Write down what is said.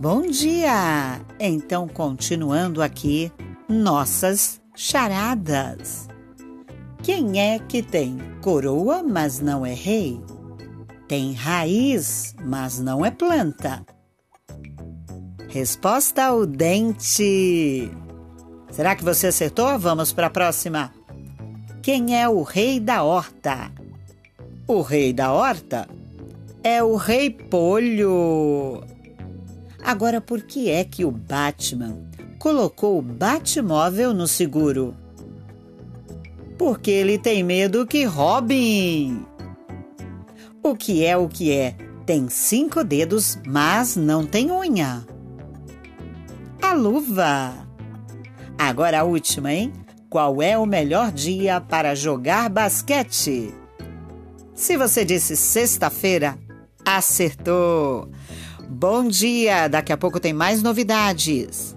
Bom dia! Então, continuando aqui, nossas charadas. Quem é que tem coroa, mas não é rei? Tem raiz, mas não é planta. Resposta: o dente. Será que você acertou? Vamos para a próxima. Quem é o rei da horta? O rei da horta é o rei polho. Agora, por que é que o Batman colocou o Batmóvel no seguro? Porque ele tem medo que roubem. O que é o que é? Tem cinco dedos, mas não tem unha. A luva. Agora a última, hein? Qual é o melhor dia para jogar basquete? Se você disse sexta-feira, acertou! Bom dia! Daqui a pouco tem mais novidades.